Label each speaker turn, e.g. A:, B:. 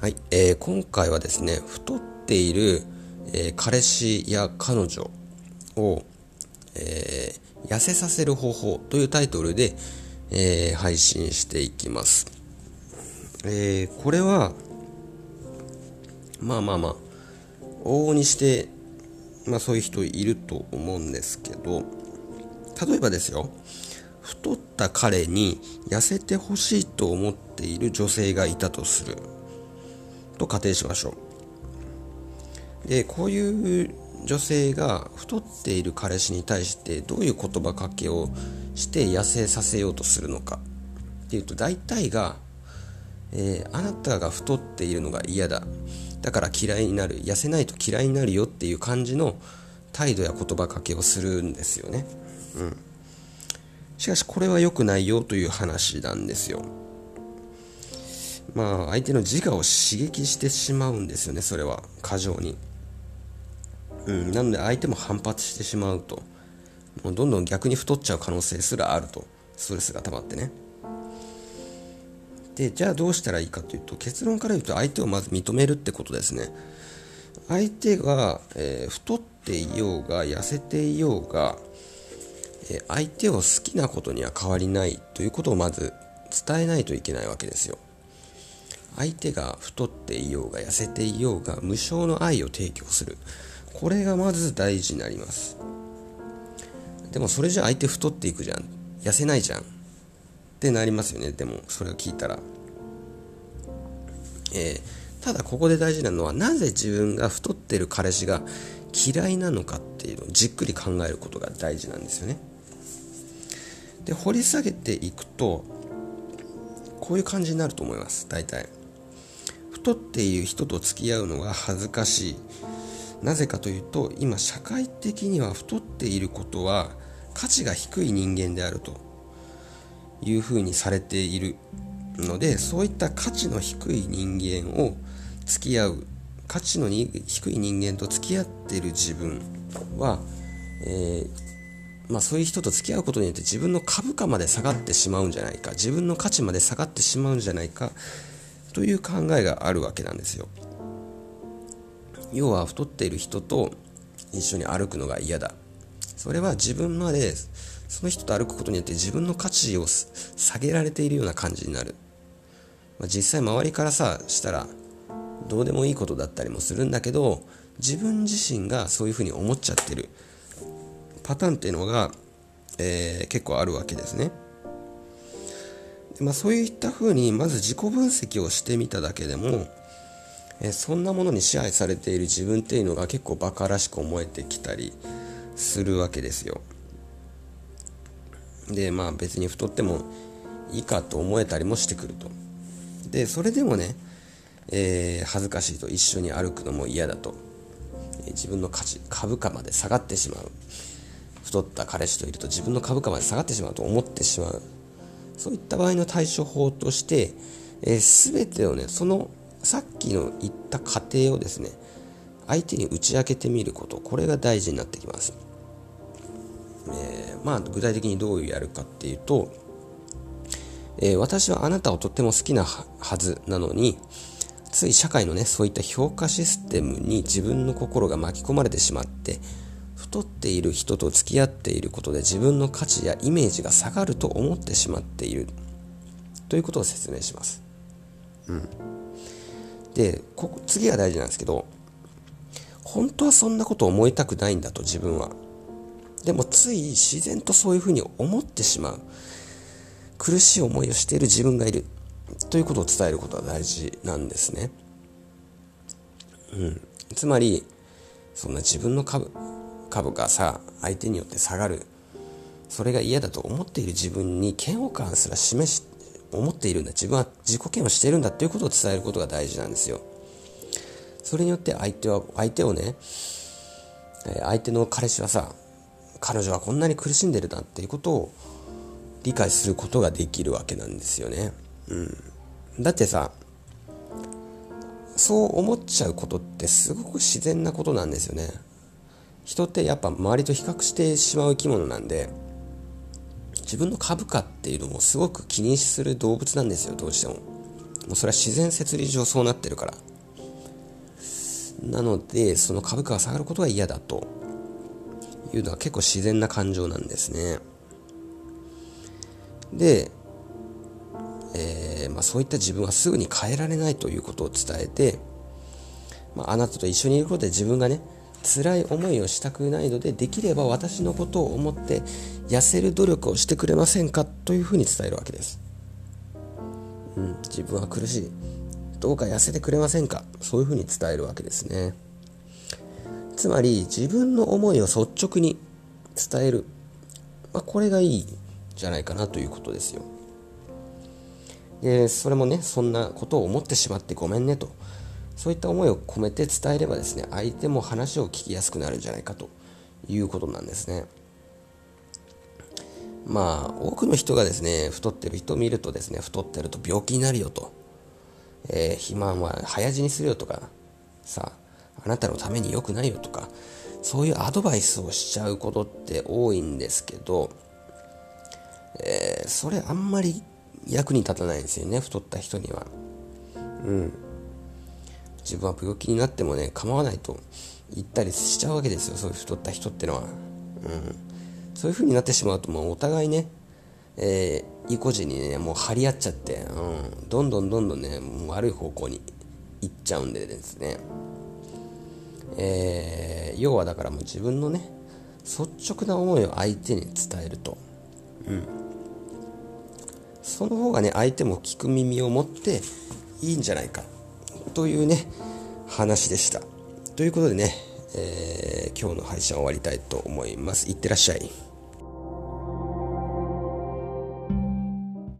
A: はい、えー、今回はですね太っている、えー、彼氏や彼女を、えー、痩せさせる方法というタイトルで、えー、配信していきます、え、これはまあまあまあ往々にして、まあ、そういう人いると思うんですけど例えばですよ太った彼に痩せてほしいと思っている女性がいたとする。と仮定しましょう。でこういう女性が太っている彼氏に対してどういう言葉かけをして痩せさせようとするのか。っていうと大体が、えー、あなたが太っているのが嫌だ。だから嫌いになる。痩せないと嫌いになるよっていう感じの態度や言葉かけをするんですよね。うん。しかしこれは良くないよという話なんですよ。まあ相手の自我を刺激してしまうんですよねそれは。過剰に、うん、なので相手も反発してしまうと。もうどんどん逆に太っちゃう可能性すらあると。ストレスが溜まってね。でじゃあどうしたらいいかというと結論から言うと相手をまず認めるってことですね。相手が、えー、太っていようが痩せていようが、えー、相手を好きなことには変わりないということをまず伝えないといけないわけですよ。相手が太っていようが痩せていようが無償の愛を提供する。これがまず大事になります。でもそれじゃ相手太っていくじゃん。痩せないじゃん。ってなりますよね。でもそれを聞いたら。えー、ただここで大事なのはなぜ自分が太ってる彼氏が嫌いなのかっていうのをじっくり考えることが大事なんですよね。で掘り下げていくとこういう感じになると思います。大体。太っている人と付き合うのが恥ずかしい。なぜかというと今社会的には太っていることは価値が低い人間であるというふうにされているのでそういった価値の低い人間を付き合う価値の低い人間と付き合っている自分は、えー、まあ、そういう人と付き合うことによって自分の株価まで下がってしまうんじゃないか自分の価値まで下がってしまうんじゃないかという考えがあるわけなんですよ。要は太っている人と一緒に歩くのが嫌だ。それは自分までその人と歩くことによって自分の価値を下げられているような感じになる、まあ、実際周りからさしたらどうでもいいことだったりもするんだけど自分自身がそういうふうに思っちゃってる。パターンっていうのが、えー、結構あるわけですね。まあ、そういったふうにまず自己分析をしてみただけでも、えそんなものに支配されている自分っていうのが結構バカらしく思えてきたりするわけですよ。でまあ別に太ってもいいかと思えたりもしてくると。でそれでもね、えー、恥ずかしいと一緒に歩くのも嫌だと、えー、自分の価値株価まで下がってしまう。太った彼氏といると自分の株価まで下がってしまうと思ってしまう。そういった場合の対処法として、えー、全てをねそのさっきの言った過程をですね相手に打ち明けてみること。これが大事になってきます、えー、まあ具体的にどうやるかっていうと、えー、私はあなたをとっても好きなはずなのについ社会のねそういった評価システムに自分の心が巻き込まれてしまって太っている人と付き合っていることで自分の価値やイメージが下がると思ってしまっているということを説明します。うん、でここ次が大事なんですけど本当はそんなこと思いたくないんだと自分は。でもつい自然とそういうふうに思ってしまう苦しい思いをしている自分がいるということを伝えることは大事なんですね。うん、つまりそんな自分の株株がさ相手によって下がる。それが嫌だと思っている自分に嫌悪感すら示し思っているんだ。自分は自己嫌悪しているんだということを伝えることが大事なんですよ。それによって相手は相手をね相手の彼氏はさ彼女はこんなに苦しんでるなっていうことを理解することができるわけなんですよね。うん。だってさそう思っちゃうことってすごく自然なことなんですよね。人ってやっぱ周りと比較してしまう生き物なんで自分の株価っていうのもすごく気にする動物なんですよどうしても。もうそれは自然摂理上そうなってるから。なのでその株価が下がることが嫌だと。いうのは結構自然な感情なんですね。で、えー、まあ、そういった自分はすぐに変えられないということを伝えて、ま、あなたと一緒にいることで自分がね辛い思いをしたくないのでできれば私のことを思って痩せる努力をしてくれませんかというふうに伝えるわけです、うん、自分は苦しい。どうか痩せてくれませんか？そういうふうに伝えるわけですね。つまり自分の思いを率直に伝える、まあ、これがいいじゃないかなということですよ。でそれもねそんなことを思ってしまってごめんねと。そういった思いを込めて伝えればですね相手も話を聞きやすくなるんじゃないかということなんですね。まあ多くの人がですね太ってる人を見るとですね太ってると病気になるよと。えー、肥満は早死にするよとかさあなたのために良くないよとかそういうアドバイスをしちゃうことって多いんですけど、えー、それあんまり役に立たないんですよね太った人には。うん。自分は病気になってもね構わないと言ったりしちゃうわけですよそういう太った人ってのはうんそういう風になってしまうともうお互いねえー、意固地にね、もう張り合っちゃって、うん、どんどんどんどんね、悪い方向に行っちゃうんでですね、えー、要はだからもう自分のね、率直な思いを相手に伝えると。うん。その方がね、相手も聞く耳を持っていいんじゃないか。というね、話でした。ということでね、えー、今日の配信は終わりたいと思います。いってらっしゃい。